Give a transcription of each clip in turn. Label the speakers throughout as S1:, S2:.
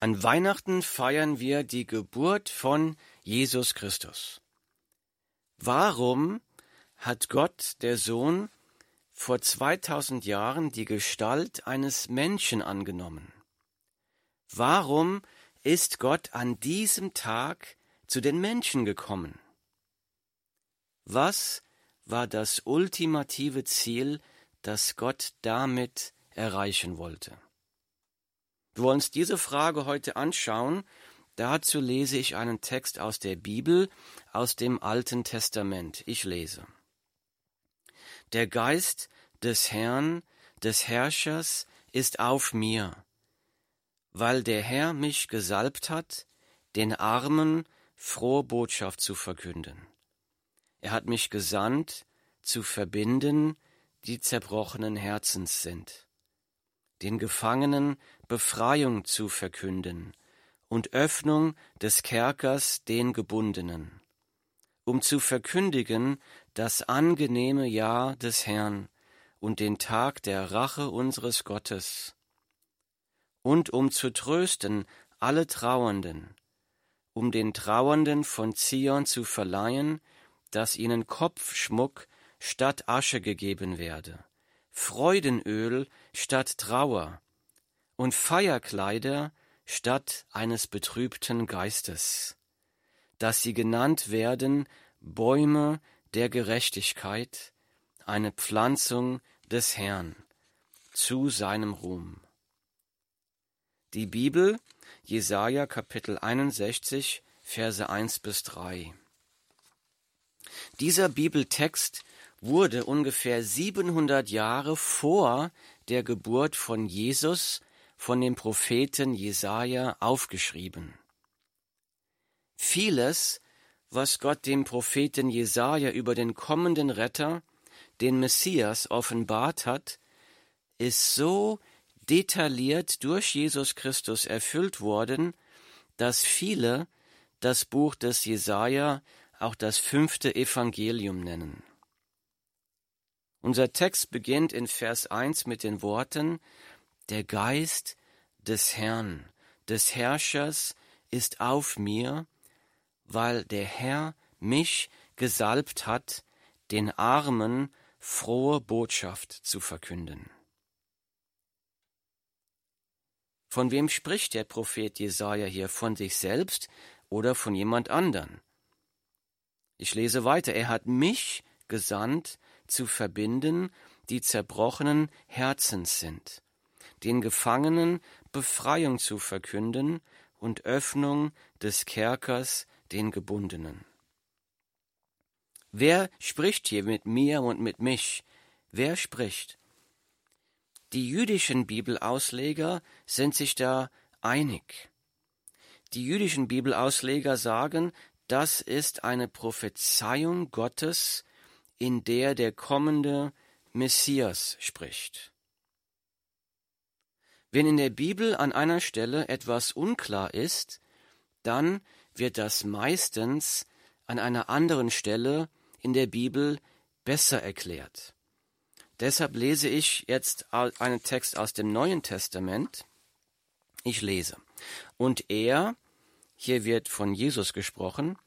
S1: An Weihnachten feiern wir die Geburt von Jesus Christus. Warum hat Gott, der Sohn, vor 2000 Jahren die Gestalt eines Menschen angenommen? Warum ist Gott an diesem Tag zu den Menschen gekommen? Was war das ultimative Ziel, das Gott damit erreichen wollte? Wir wollen uns diese Frage heute anschauen. Dazu lese ich einen Text aus der Bibel, aus dem Alten Testament. Ich lese. Der Geist des Herrn, des Herrschers, ist auf mir, weil der Herr mich gesalbt hat, den Armen frohe Botschaft zu verkünden. Er hat mich gesandt, zu verbinden, die zerbrochenen Herzens sind den Gefangenen Befreiung zu verkünden und Öffnung des Kerkers den Gebundenen, um zu verkündigen das angenehme Jahr des Herrn und den Tag der Rache unseres Gottes, und um zu trösten alle Trauernden, um den Trauernden von Zion zu verleihen, dass ihnen Kopfschmuck statt Asche gegeben werde Freudenöl statt Trauer und Feierkleider statt eines betrübten Geistes, dass sie genannt werden Bäume der Gerechtigkeit, eine Pflanzung des Herrn zu seinem Ruhm. Die Bibel, Jesaja Kapitel 61, Verse 1 bis 3. Dieser Bibeltext wurde ungefähr 700 Jahre vor der Geburt von Jesus von dem Propheten Jesaja aufgeschrieben. Vieles, was Gott dem Propheten Jesaja über den kommenden Retter, den Messias, offenbart hat, ist so detailliert durch Jesus Christus erfüllt worden, dass viele das Buch des Jesaja auch das fünfte Evangelium nennen. Unser Text beginnt in Vers 1 mit den Worten, der Geist des Herrn, des Herrschers ist auf mir, weil der Herr mich gesalbt hat, den Armen frohe Botschaft zu verkünden. Von wem spricht der Prophet Jesaja hier? Von sich selbst oder von jemand anderen? Ich lese weiter. Er hat mich gesandt, zu verbinden, die zerbrochenen Herzens sind, den Gefangenen Befreiung zu verkünden und Öffnung des Kerkers den Gebundenen. Wer spricht hier mit mir und mit mich? Wer spricht? Die jüdischen Bibelausleger sind sich da einig. Die jüdischen Bibelausleger sagen, das ist eine Prophezeiung Gottes in der der kommende Messias spricht. Wenn in der Bibel an einer Stelle etwas unklar ist, dann wird das meistens an einer anderen Stelle in der Bibel besser erklärt. Deshalb lese ich jetzt einen Text aus dem Neuen Testament. Ich lese. Und er, hier wird von Jesus gesprochen,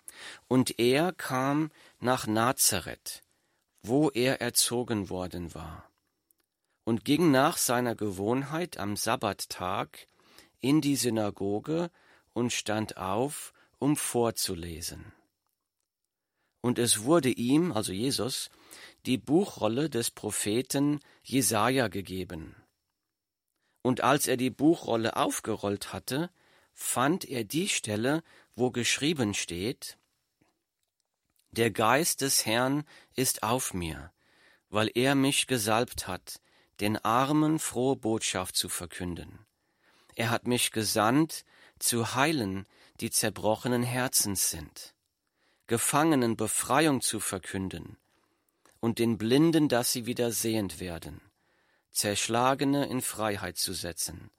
S1: und er kam nach Nazareth, wo er erzogen worden war, und ging nach seiner Gewohnheit am Sabbattag in die Synagoge und stand auf, um vorzulesen. Und es wurde ihm, also Jesus, die Buchrolle des Propheten Jesaja gegeben. Und als er die Buchrolle aufgerollt hatte, fand er die Stelle, wo geschrieben steht, der Geist des Herrn ist auf mir, weil er mich gesalbt hat, den Armen frohe Botschaft zu verkünden. Er hat mich gesandt, zu heilen, die zerbrochenen Herzens sind, Gefangenen Befreiung zu verkünden und den Blinden, dass sie wieder sehend werden, Zerschlagene in Freiheit zu setzen,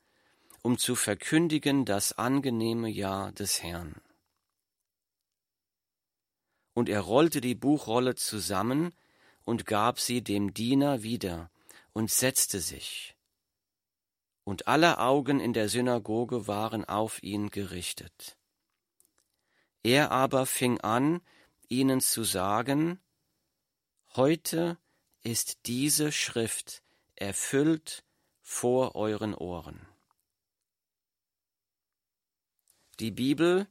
S1: um zu verkündigen das angenehme Jahr des Herrn und er rollte die Buchrolle zusammen und gab sie dem Diener wieder und setzte sich. und alle Augen in der Synagoge waren auf ihn gerichtet. Er aber fing an, ihnen zu sagen, Heute ist diese Schrift erfüllt vor euren Ohren. Die Bibel,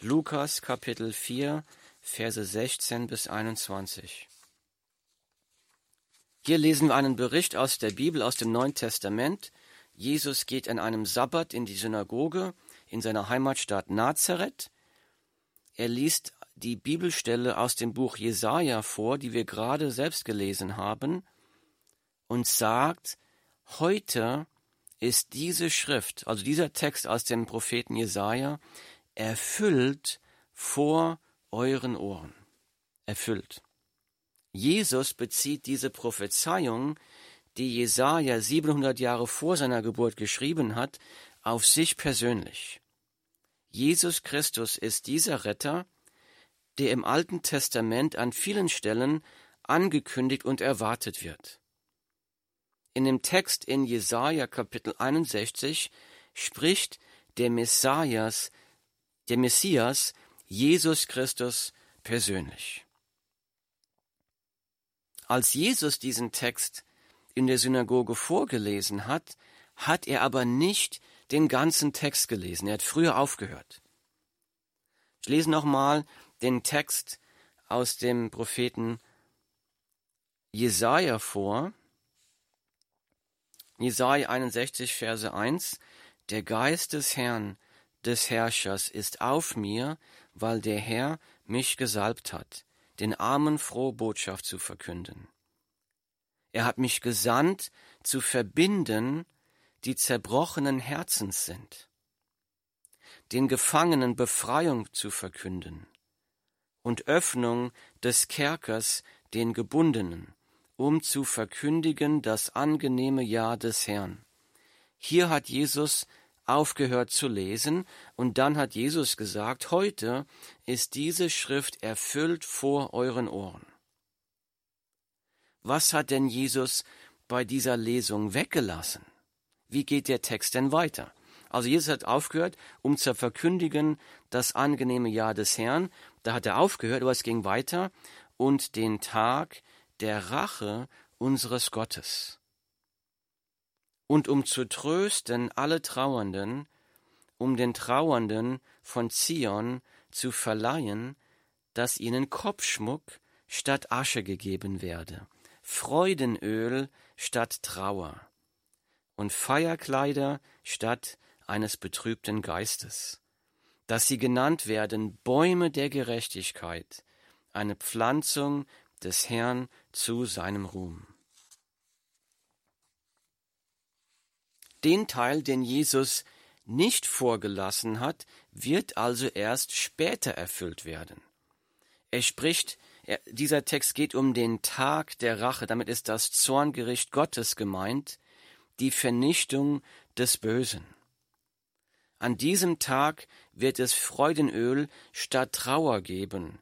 S1: Lukas Kapitel 4, Verse 16 bis 21. Hier lesen wir einen Bericht aus der Bibel, aus dem Neuen Testament. Jesus geht an einem Sabbat in die Synagoge in seiner Heimatstadt Nazareth. Er liest die Bibelstelle aus dem Buch Jesaja vor, die wir gerade selbst gelesen haben, und sagt, heute ist diese Schrift, also dieser Text aus dem Propheten Jesaja, erfüllt vor euren Ohren. Erfüllt. Jesus bezieht diese Prophezeiung, die Jesaja 700 Jahre vor seiner Geburt geschrieben hat, auf sich persönlich. Jesus Christus ist dieser Retter, der im Alten Testament an vielen Stellen angekündigt und erwartet wird. In dem Text in Jesaja Kapitel 61 spricht der Messias, der Messias Jesus Christus persönlich. Als Jesus diesen Text in der Synagoge vorgelesen hat, hat er aber nicht den ganzen Text gelesen. Er hat früher aufgehört. Ich lese nochmal den Text aus dem Propheten Jesaja vor. Jesaja 61, Verse 1. Der Geist des Herrn, des Herrschers ist auf mir, weil der Herr mich gesalbt hat, den Armen frohe Botschaft zu verkünden. Er hat mich gesandt, zu verbinden, die zerbrochenen Herzens sind, den Gefangenen Befreiung zu verkünden und Öffnung des Kerkers den Gebundenen, um zu verkündigen das angenehme Jahr des Herrn. Hier hat Jesus aufgehört zu lesen, und dann hat Jesus gesagt, heute ist diese Schrift erfüllt vor euren Ohren. Was hat denn Jesus bei dieser Lesung weggelassen? Wie geht der Text denn weiter? Also Jesus hat aufgehört, um zu verkündigen das angenehme Jahr des Herrn. Da hat er aufgehört, aber es ging weiter und den Tag der Rache unseres Gottes und um zu trösten alle Trauernden, um den Trauernden von Zion zu verleihen, dass ihnen Kopfschmuck statt Asche gegeben werde, Freudenöl statt Trauer und Feierkleider statt eines betrübten Geistes, dass sie genannt werden Bäume der Gerechtigkeit, eine Pflanzung des Herrn zu seinem Ruhm. Den Teil, den Jesus nicht vorgelassen hat, wird also erst später erfüllt werden. Er spricht, er, dieser Text geht um den Tag der Rache, damit ist das Zorngericht Gottes gemeint, die Vernichtung des Bösen. An diesem Tag wird es Freudenöl statt Trauer geben.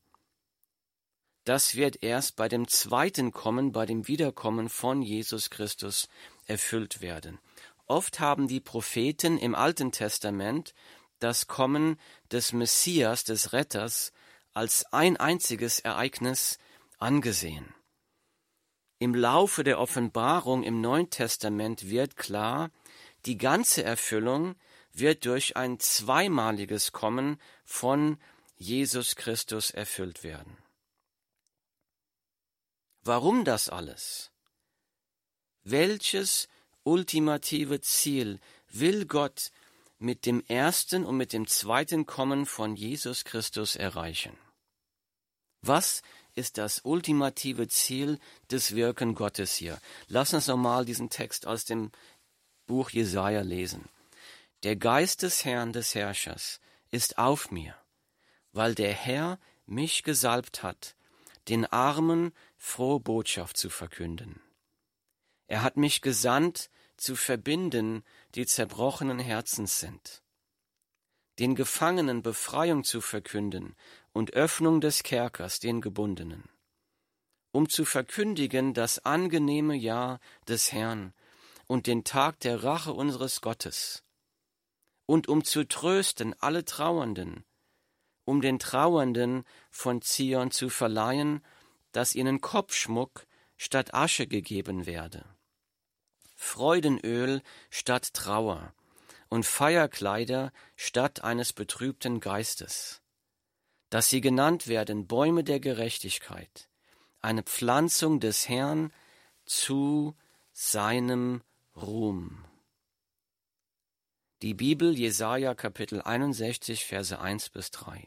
S1: Das wird erst bei dem zweiten Kommen, bei dem Wiederkommen von Jesus Christus erfüllt werden. Oft haben die Propheten im Alten Testament das Kommen des Messias, des Retters, als ein einziges Ereignis angesehen. Im Laufe der Offenbarung im Neuen Testament wird klar, die ganze Erfüllung wird durch ein zweimaliges Kommen von Jesus Christus erfüllt werden. Warum das alles? Welches ultimative Ziel will Gott mit dem ersten und mit dem zweiten Kommen von Jesus Christus erreichen? Was ist das ultimative Ziel des Wirken Gottes hier? Lass uns nochmal diesen Text aus dem Buch Jesaja lesen. Der Geist des Herrn des Herrschers ist auf mir, weil der Herr mich gesalbt hat, den Armen frohe Botschaft zu verkünden. Er hat mich gesandt, zu verbinden, die zerbrochenen Herzens sind, den Gefangenen Befreiung zu verkünden und Öffnung des Kerkers den Gebundenen, um zu verkündigen das angenehme Jahr des Herrn und den Tag der Rache unseres Gottes, und um zu trösten alle Trauernden, um den Trauernden von Zion zu verleihen, dass ihnen Kopfschmuck statt Asche gegeben werde, Freudenöl statt Trauer und Feierkleider statt eines betrübten Geistes, dass sie genannt werden Bäume der Gerechtigkeit, eine Pflanzung des Herrn zu seinem Ruhm. Die Bibel Jesaja Kapitel 61 Verse 1 bis 3.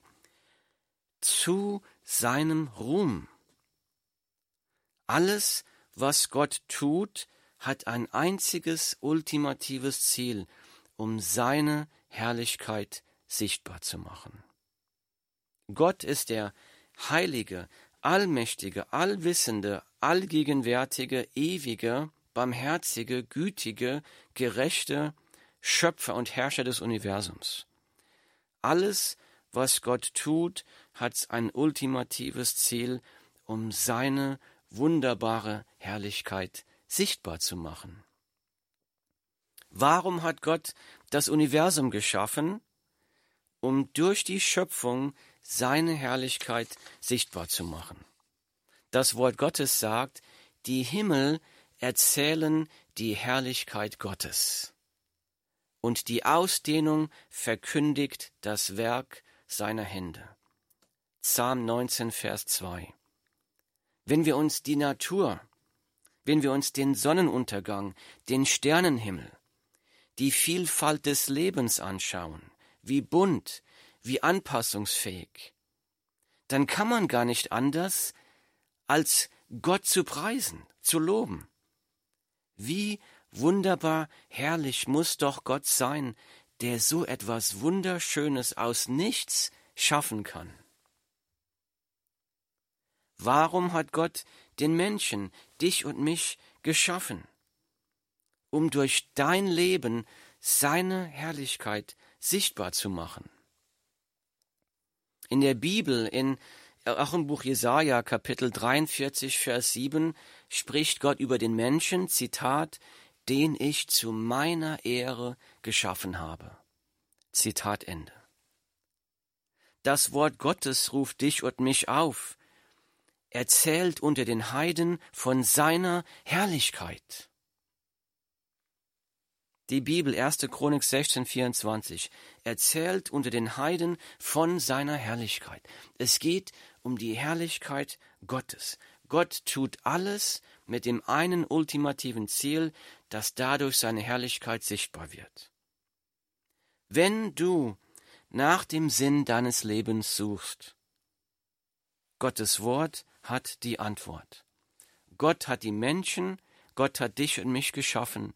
S1: Zu seinem Ruhm. Alles, was Gott tut, hat ein einziges ultimatives Ziel, um seine Herrlichkeit sichtbar zu machen. Gott ist der heilige, allmächtige, allwissende, allgegenwärtige, ewige, barmherzige, gütige, gerechte Schöpfer und Herrscher des Universums. Alles, was Gott tut, hat ein ultimatives Ziel, um seine wunderbare Herrlichkeit sichtbar zu machen. Warum hat Gott das Universum geschaffen? Um durch die Schöpfung seine Herrlichkeit sichtbar zu machen. Das Wort Gottes sagt, die Himmel erzählen die Herrlichkeit Gottes. Und die Ausdehnung verkündigt das Werk seiner Hände. Psalm 19, Vers 2. Wenn wir uns die Natur, wenn wir uns den Sonnenuntergang, den Sternenhimmel, die Vielfalt des Lebens anschauen, wie bunt, wie anpassungsfähig, dann kann man gar nicht anders, als Gott zu preisen, zu loben. Wie wunderbar herrlich muss doch Gott sein, der so etwas Wunderschönes aus nichts schaffen kann. Warum hat Gott den Menschen, dich und mich, geschaffen? Um durch dein Leben seine Herrlichkeit sichtbar zu machen. In der Bibel, in, auch im Buch Jesaja, Kapitel 43, Vers 7, spricht Gott über den Menschen, Zitat, den ich zu meiner Ehre geschaffen habe. Zitat Ende. Das Wort Gottes ruft dich und mich auf, erzählt unter den Heiden von seiner Herrlichkeit. Die Bibel 1. Chronik 16, 24 erzählt unter den Heiden von seiner Herrlichkeit. Es geht um die Herrlichkeit Gottes. Gott tut alles mit dem einen ultimativen Ziel, dass dadurch seine Herrlichkeit sichtbar wird. Wenn du nach dem Sinn deines Lebens suchst, Gottes Wort hat die Antwort. Gott hat die Menschen, Gott hat dich und mich geschaffen,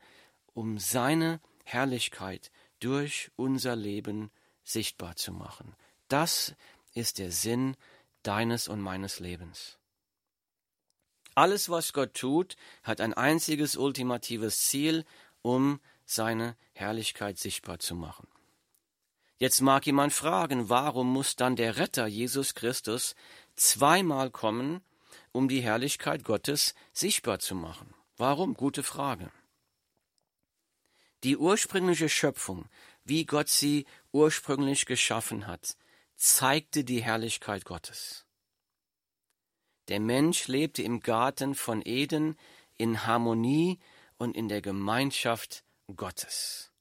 S1: um seine Herrlichkeit durch unser Leben sichtbar zu machen. Das ist der Sinn deines und meines Lebens. Alles, was Gott tut, hat ein einziges ultimatives Ziel, um seine Herrlichkeit sichtbar zu machen. Jetzt mag jemand fragen, warum muss dann der Retter Jesus Christus zweimal kommen, um die Herrlichkeit Gottes sichtbar zu machen? Warum? Gute Frage. Die ursprüngliche Schöpfung, wie Gott sie ursprünglich geschaffen hat, zeigte die Herrlichkeit Gottes. Der Mensch lebte im Garten von Eden in Harmonie und in der Gemeinschaft Gottes.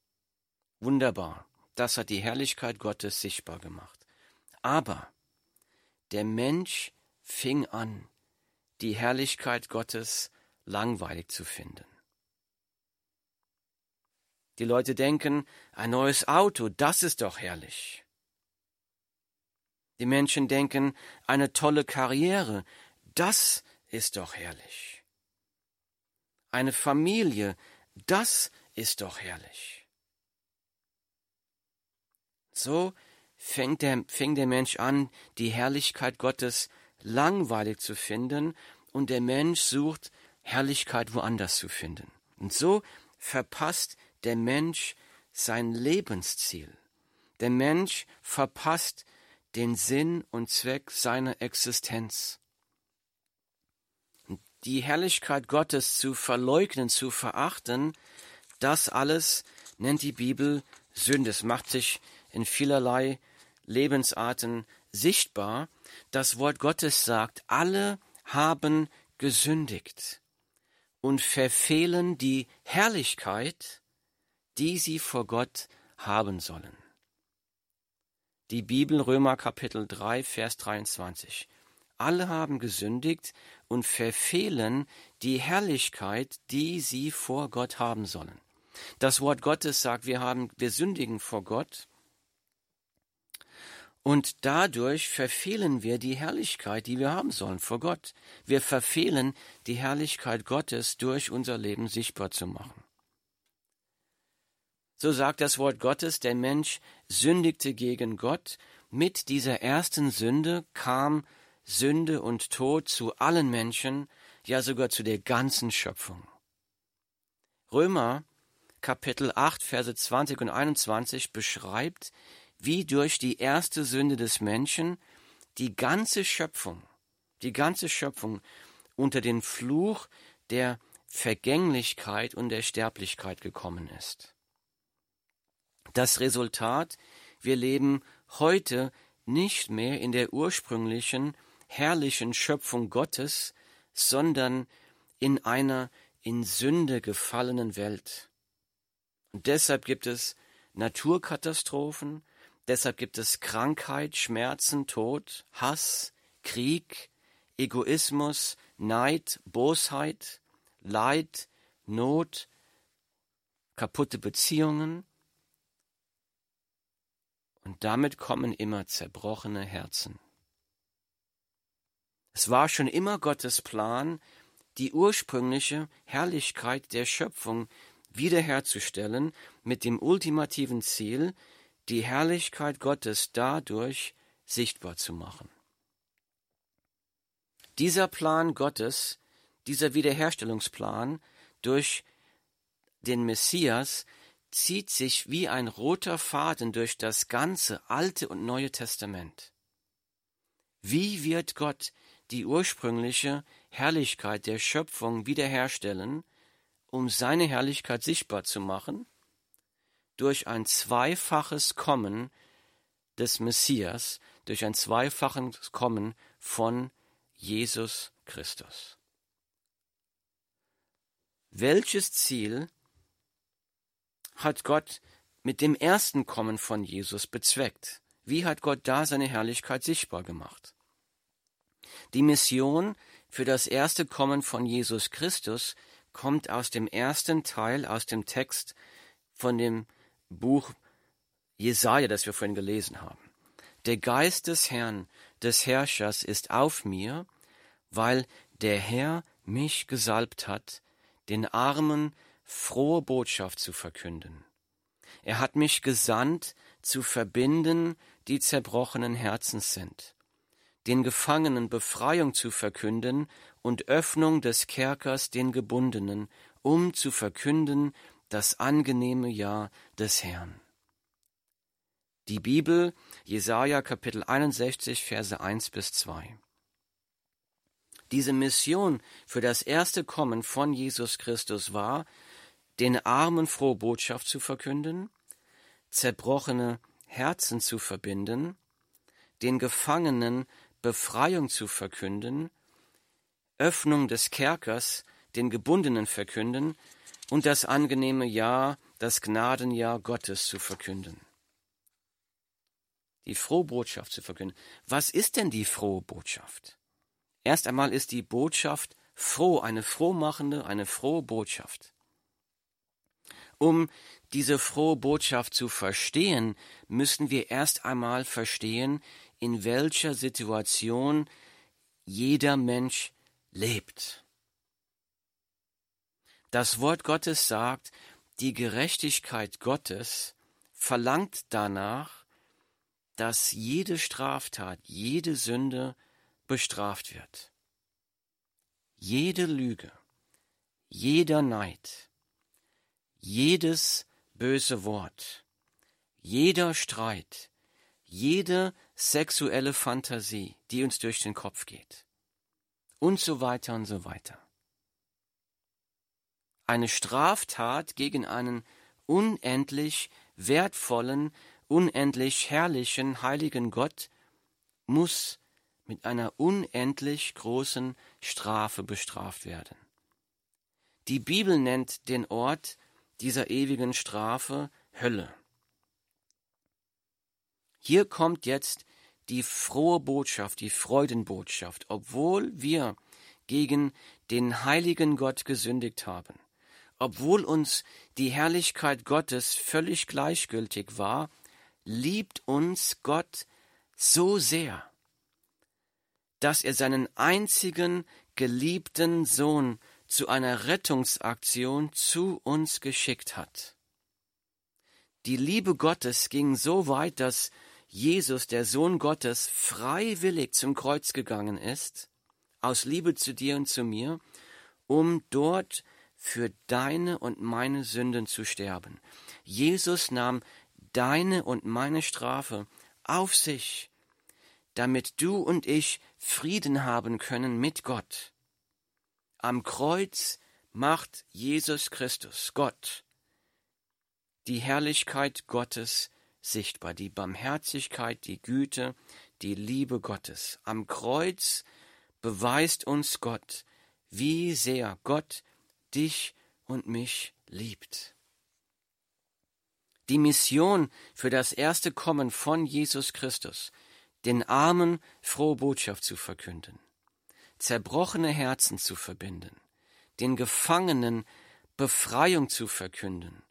S1: Wunderbar, das hat die Herrlichkeit Gottes sichtbar gemacht. Aber der Mensch fing an, die Herrlichkeit Gottes langweilig zu finden. Die Leute denken, ein neues Auto, das ist doch herrlich. Die Menschen denken, eine tolle Karriere, das ist doch herrlich. Eine Familie, das ist doch herrlich. So fängt der, fing der Mensch an, die Herrlichkeit Gottes langweilig zu finden, und der Mensch sucht Herrlichkeit woanders zu finden. Und so verpasst der Mensch sein Lebensziel. Der Mensch verpasst den Sinn und Zweck seiner Existenz. Die Herrlichkeit Gottes zu verleugnen, zu verachten, Das alles nennt die Bibel Sünde. Es macht sich in vielerlei Lebensarten sichtbar. Das Wort Gottes sagt, alle haben gesündigt und verfehlen die Herrlichkeit, die sie vor Gott haben sollen. Die Bibel Römer Kapitel 3 Vers 23. Alle haben gesündigt und verfehlen die Herrlichkeit, die sie vor Gott haben sollen. Das Wort Gottes sagt, wir haben, wir sündigen vor Gott und dadurch verfehlen wir die Herrlichkeit, die wir haben sollen vor Gott. Wir verfehlen die Herrlichkeit Gottes durch unser Leben sichtbar zu machen. So sagt das Wort Gottes, der Mensch sündigte gegen Gott. Mit dieser ersten Sünde kam Sünde und Tod zu allen Menschen, ja sogar zu der ganzen Schöpfung. Römer Kapitel 8, Verse 20 und 21 beschreibt, wie durch die erste Sünde des Menschen die ganze Schöpfung, die ganze Schöpfung unter den Fluch der Vergänglichkeit und der Sterblichkeit gekommen ist. Das Resultat, wir leben heute nicht mehr in der ursprünglichen, herrlichen Schöpfung Gottes, sondern in einer in Sünde gefallenen Welt. Und deshalb gibt es Naturkatastrophen, deshalb gibt es Krankheit, Schmerzen, Tod, Hass, Krieg, Egoismus, Neid, Bosheit, Leid, Not, kaputte Beziehungen. Und damit kommen immer zerbrochene Herzen. Es war schon immer Gottes Plan, die ursprüngliche Herrlichkeit der Schöpfung wiederherzustellen mit dem ultimativen Ziel, die Herrlichkeit Gottes dadurch sichtbar zu machen. Dieser Plan Gottes, dieser Wiederherstellungsplan durch den Messias zieht sich wie ein roter Faden durch das ganze Alte und Neue Testament. Wie wird Gott die ursprüngliche Herrlichkeit der Schöpfung wiederherstellen um seine Herrlichkeit sichtbar zu machen, durch ein zweifaches Kommen des Messias, durch ein zweifaches Kommen von Jesus Christus. Welches Ziel hat Gott mit dem ersten Kommen von Jesus bezweckt? Wie hat Gott da seine Herrlichkeit sichtbar gemacht? Die Mission für das erste Kommen von Jesus Christus kommt aus dem ersten Teil, aus dem Text von dem Buch Jesaja, das wir vorhin gelesen haben. Der Geist des Herrn, des Herrschers ist auf mir, weil der Herr mich gesalbt hat, den Armen frohe Botschaft zu verkünden. Er hat mich gesandt, zu verbinden, die zerbrochenen Herzens sind, den Gefangenen Befreiung zu verkünden und Öffnung des Kerkers den Gebundenen, um zu verkünden das angenehme Jahr des Herrn. Die Bibel, Jesaja Kapitel 61, Verse 1 bis 2. Diese Mission für das erste Kommen von Jesus Christus war, den Armen frohe Botschaft zu verkünden, zerbrochene Herzen zu verbinden, den Gefangenen Befreiung zu verkünden Öffnung des Kerkers den Gebundenen verkünden und das angenehme Jahr, das Gnadenjahr Gottes zu verkünden. Die frohe Botschaft zu verkünden. Was ist denn die frohe Botschaft? Erst einmal ist die Botschaft froh, eine frohmachende, eine frohe Botschaft. Um diese frohe Botschaft zu verstehen, müssen wir erst einmal verstehen, in welcher Situation jeder Mensch lebt. Das Wort Gottes sagt, die Gerechtigkeit Gottes verlangt danach, dass jede Straftat, jede Sünde bestraft wird. Jede Lüge, jeder Neid, jedes böse Wort, jeder Streit, jede sexuelle Fantasie, die uns durch den Kopf geht und so weiter und so weiter. Eine Straftat gegen einen unendlich wertvollen, unendlich herrlichen, heiligen Gott muss mit einer unendlich großen Strafe bestraft werden. Die Bibel nennt den Ort dieser ewigen Strafe Hölle. Hier kommt jetzt die frohe Botschaft, die Freudenbotschaft, obwohl wir gegen den heiligen Gott gesündigt haben, obwohl uns die Herrlichkeit Gottes völlig gleichgültig war, liebt uns Gott so sehr, dass er seinen einzigen geliebten Sohn zu einer Rettungsaktion zu uns geschickt hat. Die Liebe Gottes ging so weit, dass Jesus, der Sohn Gottes, freiwillig zum Kreuz gegangen ist, aus Liebe zu dir und zu mir, um dort für deine und meine Sünden zu sterben. Jesus nahm deine und meine Strafe auf sich, damit du und ich Frieden haben können mit Gott. Am Kreuz macht Jesus Christus, Gott, die Herrlichkeit Gottes sichtbar, die Barmherzigkeit, die Güte, die Liebe Gottes. Am Kreuz beweist uns Gott, wie sehr Gott dich und mich liebt. Die Mission für das erste Kommen von Jesus Christus, den Armen frohe Botschaft zu verkünden, zerbrochene Herzen zu verbinden, den Gefangenen Befreiung zu verkünden,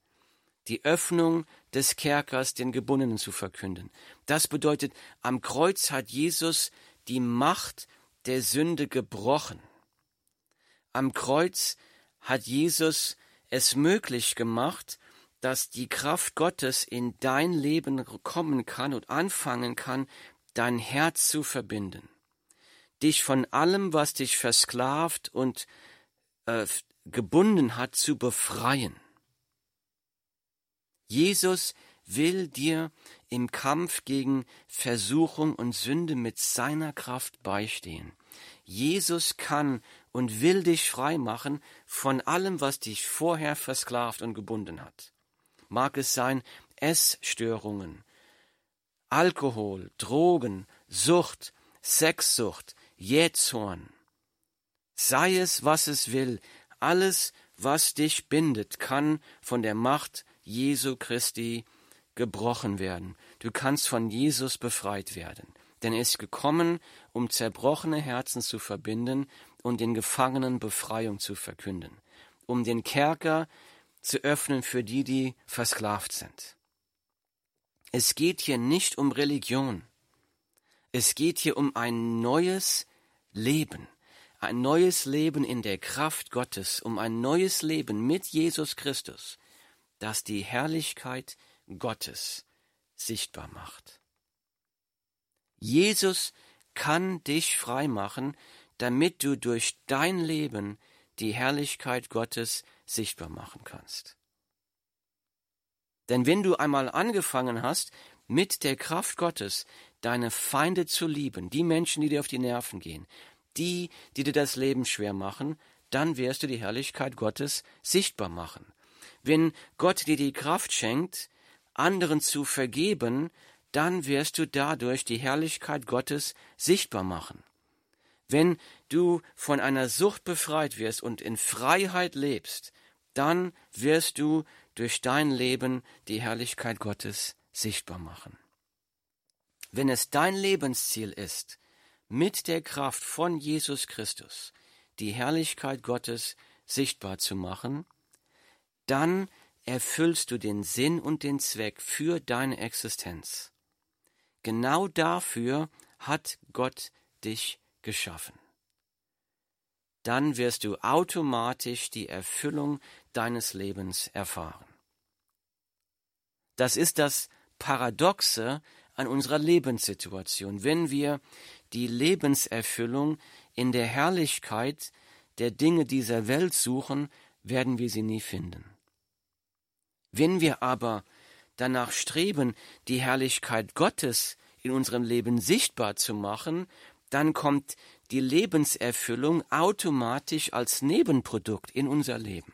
S1: die Öffnung des Kerkers den Gebundenen zu verkünden. Das bedeutet, am Kreuz hat Jesus die Macht der Sünde gebrochen. Am Kreuz hat Jesus es möglich gemacht, dass die Kraft Gottes in dein Leben kommen kann und anfangen kann, dein Herz zu verbinden, dich von allem, was dich versklavt und äh, gebunden hat, zu befreien. Jesus will dir im Kampf gegen Versuchung und Sünde mit seiner Kraft beistehen. Jesus kann und will dich frei machen von allem, was dich vorher versklavt und gebunden hat. Mag es sein Essstörungen, Alkohol, Drogen, Sucht, Sexsucht, Jähzorn. Sei es, was es will, alles, was dich bindet, kann von der Macht Jesu Christi gebrochen werden. Du kannst von Jesus befreit werden. Denn er ist gekommen, um zerbrochene Herzen zu verbinden und den Gefangenen Befreiung zu verkünden, um den Kerker zu öffnen für die, die versklavt sind. Es geht hier nicht um Religion. Es geht hier um ein neues Leben. Ein neues Leben in der Kraft Gottes, um ein neues Leben mit Jesus Christus das die Herrlichkeit Gottes sichtbar macht. Jesus kann dich frei machen, damit du durch dein Leben die Herrlichkeit Gottes sichtbar machen kannst. Denn wenn du einmal angefangen hast, mit der Kraft Gottes deine Feinde zu lieben, die Menschen, die dir auf die Nerven gehen, die, die dir das Leben schwer machen, dann wirst du die Herrlichkeit Gottes sichtbar machen. Wenn Gott dir die Kraft schenkt, anderen zu vergeben, dann wirst du dadurch die Herrlichkeit Gottes sichtbar machen. Wenn du von einer Sucht befreit wirst und in Freiheit lebst, dann wirst du durch dein Leben die Herrlichkeit Gottes sichtbar machen. Wenn es dein Lebensziel ist, mit der Kraft von Jesus Christus die Herrlichkeit Gottes sichtbar zu machen, dann erfüllst du den Sinn und den Zweck für deine Existenz. Genau dafür hat Gott dich geschaffen. Dann wirst du automatisch die Erfüllung deines Lebens erfahren. Das ist das Paradoxe an unserer Lebenssituation. Wenn wir die Lebenserfüllung in der Herrlichkeit der Dinge dieser Welt suchen, werden wir sie nie finden. Wenn wir aber danach streben, die Herrlichkeit Gottes in unserem Leben sichtbar zu machen, dann kommt die Lebenserfüllung automatisch als Nebenprodukt in unser Leben.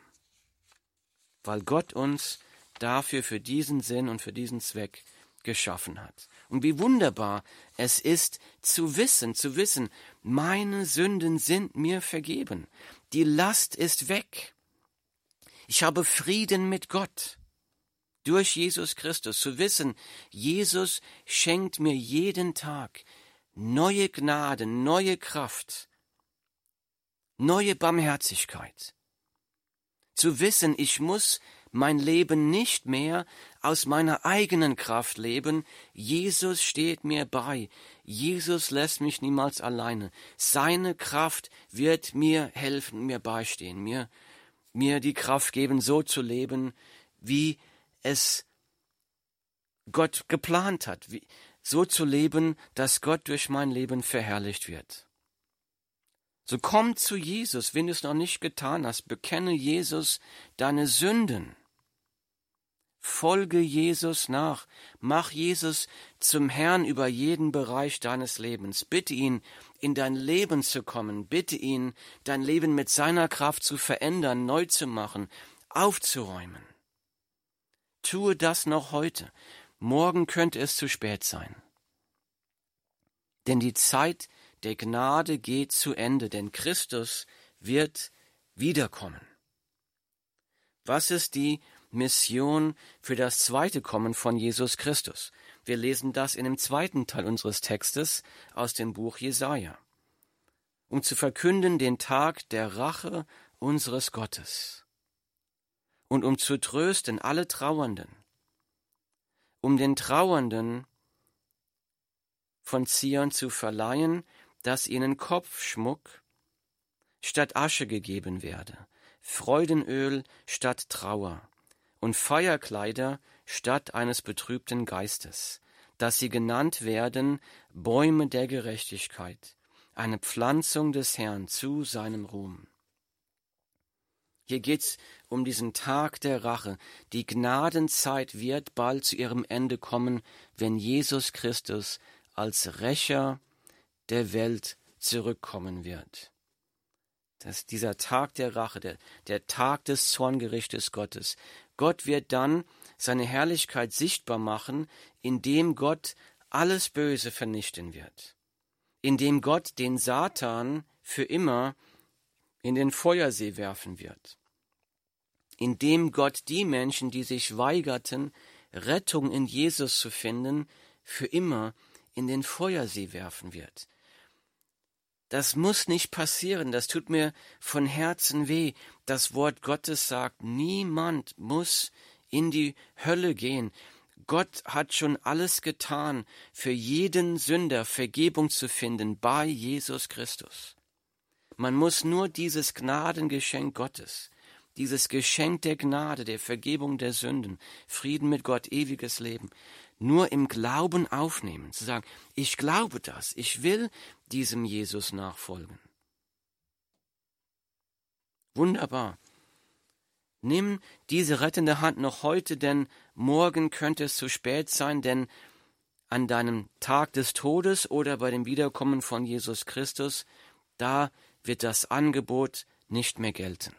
S1: weil Gott uns dafür, für diesen Sinn und für diesen Zweck geschaffen hat. Und wie wunderbar es ist zu wissen, zu wissen, meine Sünden sind mir vergeben. Die Last ist weg. Ich habe Frieden mit Gott durch Jesus Christus. Zu wissen, Jesus schenkt mir jeden Tag neue Gnade, neue Kraft, neue Barmherzigkeit. Zu wissen, ich muss mein Leben nicht mehr aus meiner eigenen Kraft leben. Jesus steht mir bei. Jesus lässt mich niemals alleine. Seine Kraft wird mir helfen, mir beistehen, mir, mir die Kraft geben, so zu leben, wie es Gott geplant hat, wie, so zu leben, dass Gott durch mein Leben verherrlicht wird. So komm zu Jesus, wenn du es noch nicht getan hast, bekenne Jesus deine Sünden. Folge Jesus nach, mach Jesus zum Herrn über jeden Bereich deines Lebens. Bitte ihn, in dein Leben zu kommen, bitte ihn, dein Leben mit seiner Kraft zu verändern, neu zu machen, aufzuräumen. Tue das noch heute, morgen könnte es zu spät sein. Denn die Zeit der Gnade geht zu Ende, denn Christus wird wiederkommen. Was ist die Mission für das zweite Kommen von Jesus Christus. Wir lesen das in dem zweiten Teil unseres Textes aus dem Buch Jesaja. Um zu verkünden den Tag der Rache unseres Gottes und um zu trösten alle Trauernden, um den Trauernden von Zion zu verleihen, dass ihnen Kopfschmuck statt Asche gegeben werde, Freudenöl statt Trauer, und Feierkleider statt eines betrübten Geistes, dass sie genannt werden Bäume der Gerechtigkeit, eine Pflanzung des Herrn zu seinem Ruhm. Hier geht's um diesen Tag der Rache. Die Gnadenzeit wird bald zu ihrem Ende kommen, wenn Jesus Christus als Rächer der Welt zurückkommen wird dass dieser Tag der Rache, der, der Tag des Zorngerichtes Gottes. Gott wird dann seine Herrlichkeit sichtbar machen, indem Gott alles Böse vernichten wird, indem Gott den Satan für immer in den Feuersee werfen wird, indem Gott die Menschen, die sich weigerten, Rettung in Jesus zu finden, für immer in den Feuersee werfen wird. Das muss nicht passieren, das tut mir von Herzen weh. Das Wort Gottes sagt, niemand muss in die Hölle gehen. Gott hat schon alles getan, für jeden Sünder Vergebung zu finden bei Jesus Christus. Man muss nur dieses Gnadengeschenk Gottes, dieses Geschenk der Gnade, der Vergebung der Sünden, Frieden mit Gott, ewiges Leben, nur im Glauben aufnehmen, zu sagen, ich glaube das, ich will diesem Jesus nachfolgen. Wunderbar. Nimm diese rettende Hand noch heute, denn morgen könnte es zu spät sein, denn an deinem Tag des Todes oder bei dem Wiederkommen von Jesus Christus, da wird das Angebot nicht mehr gelten.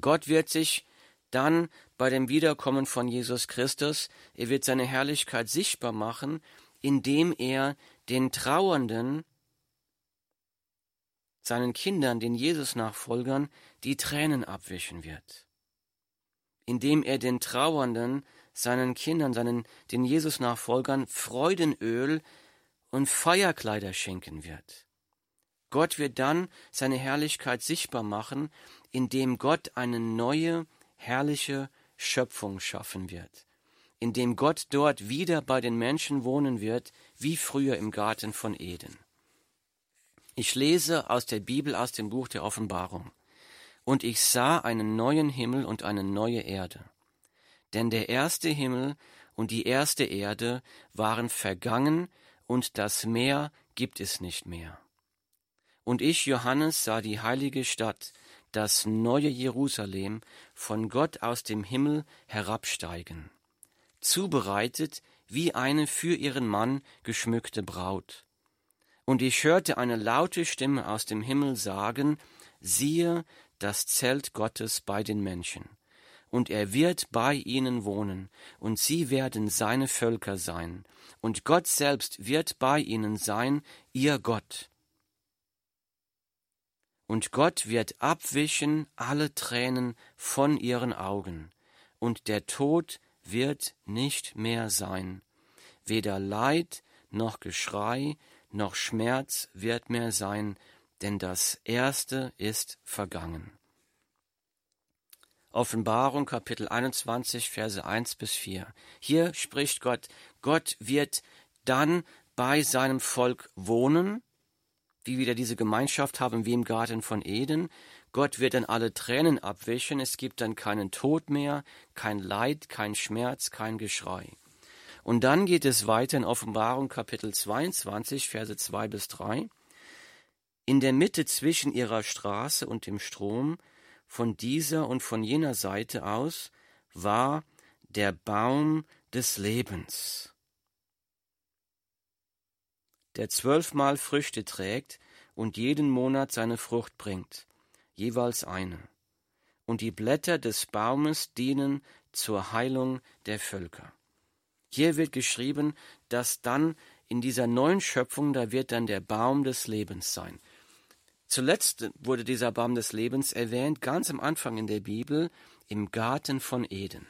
S1: Gott wird sich dann bei dem Wiederkommen von Jesus Christus, er wird seine Herrlichkeit sichtbar machen, indem er den Trauernden, seinen Kindern, den Jesus-Nachfolgern, die Tränen abwischen wird. Indem er den Trauernden, seinen Kindern, seinen, den Jesus-Nachfolgern Freudenöl und Feierkleider schenken wird. Gott wird dann seine Herrlichkeit sichtbar machen, indem Gott eine neue, herrliche Schöpfung schaffen wird, indem Gott dort wieder bei den Menschen wohnen wird, wie früher im Garten von Eden. Ich lese aus der Bibel aus dem Buch der Offenbarung. Und ich sah einen neuen Himmel und eine neue Erde. Denn der erste Himmel und die erste Erde waren vergangen, und das Meer gibt es nicht mehr. Und ich, Johannes, sah die heilige Stadt, das neue Jerusalem, von Gott aus dem Himmel herabsteigen, zubereitet wie eine für ihren Mann geschmückte Braut. Und ich hörte eine laute Stimme aus dem Himmel sagen, siehe, das Zelt Gottes bei den Menschen. Und er wird bei ihnen wohnen, und sie werden seine Völker sein, und Gott selbst wird bei ihnen sein, ihr Gott. Und Gott wird abwischen alle Tränen von ihren Augen, und der Tod wird nicht mehr sein. Weder Leid noch Geschrei noch Schmerz wird mehr sein, denn das Erste ist vergangen. Offenbarung Kapitel 21 Verse 1 bis 4. Hier spricht Gott, Gott wird dann bei seinem Volk wohnen, wie wieder diese Gemeinschaft haben wie im Garten von Eden. Gott wird dann alle Tränen abwischen, es gibt dann keinen Tod mehr, kein Leid, kein Schmerz, kein Geschrei. Und dann geht es weiter in Offenbarung Kapitel 22, Verse 2 bis 3. In der Mitte zwischen ihrer Straße und dem Strom, von dieser und von jener Seite aus, war der Baum des Lebens, der zwölfmal Früchte trägt und jeden Monat seine Frucht bringt, jeweils eine. Und die Blätter des Baumes dienen zur Heilung der Völker. Hier wird geschrieben, dass dann in dieser neuen Schöpfung, da wird dann der Baum des Lebens sein. Zuletzt wurde dieser Baum des Lebens erwähnt, ganz am Anfang in der Bibel, im Garten von Eden.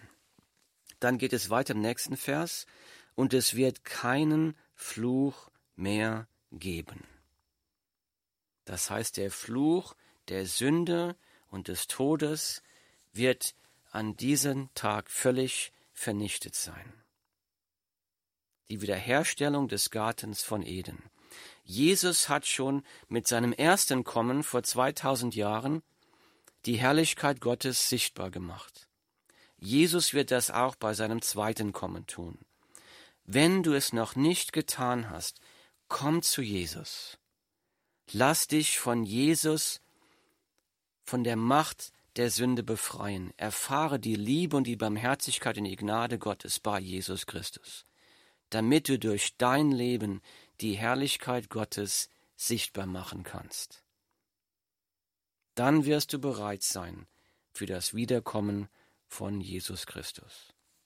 S1: Dann geht es weiter im nächsten Vers, und es wird keinen Fluch mehr geben. Das heißt, der Fluch der Sünde und des Todes wird an diesem Tag völlig vernichtet sein die Wiederherstellung des Gartens von Eden. Jesus hat schon mit seinem ersten Kommen vor 2000 Jahren die Herrlichkeit Gottes sichtbar gemacht. Jesus wird das auch bei seinem zweiten Kommen tun. Wenn du es noch nicht getan hast, komm zu Jesus. Lass dich von Jesus, von der Macht der Sünde befreien. Erfahre die Liebe und die Barmherzigkeit und die Gnade Gottes bei Jesus Christus damit du durch dein Leben die Herrlichkeit Gottes sichtbar machen kannst. Dann wirst du bereit sein für das Wiederkommen von Jesus Christus.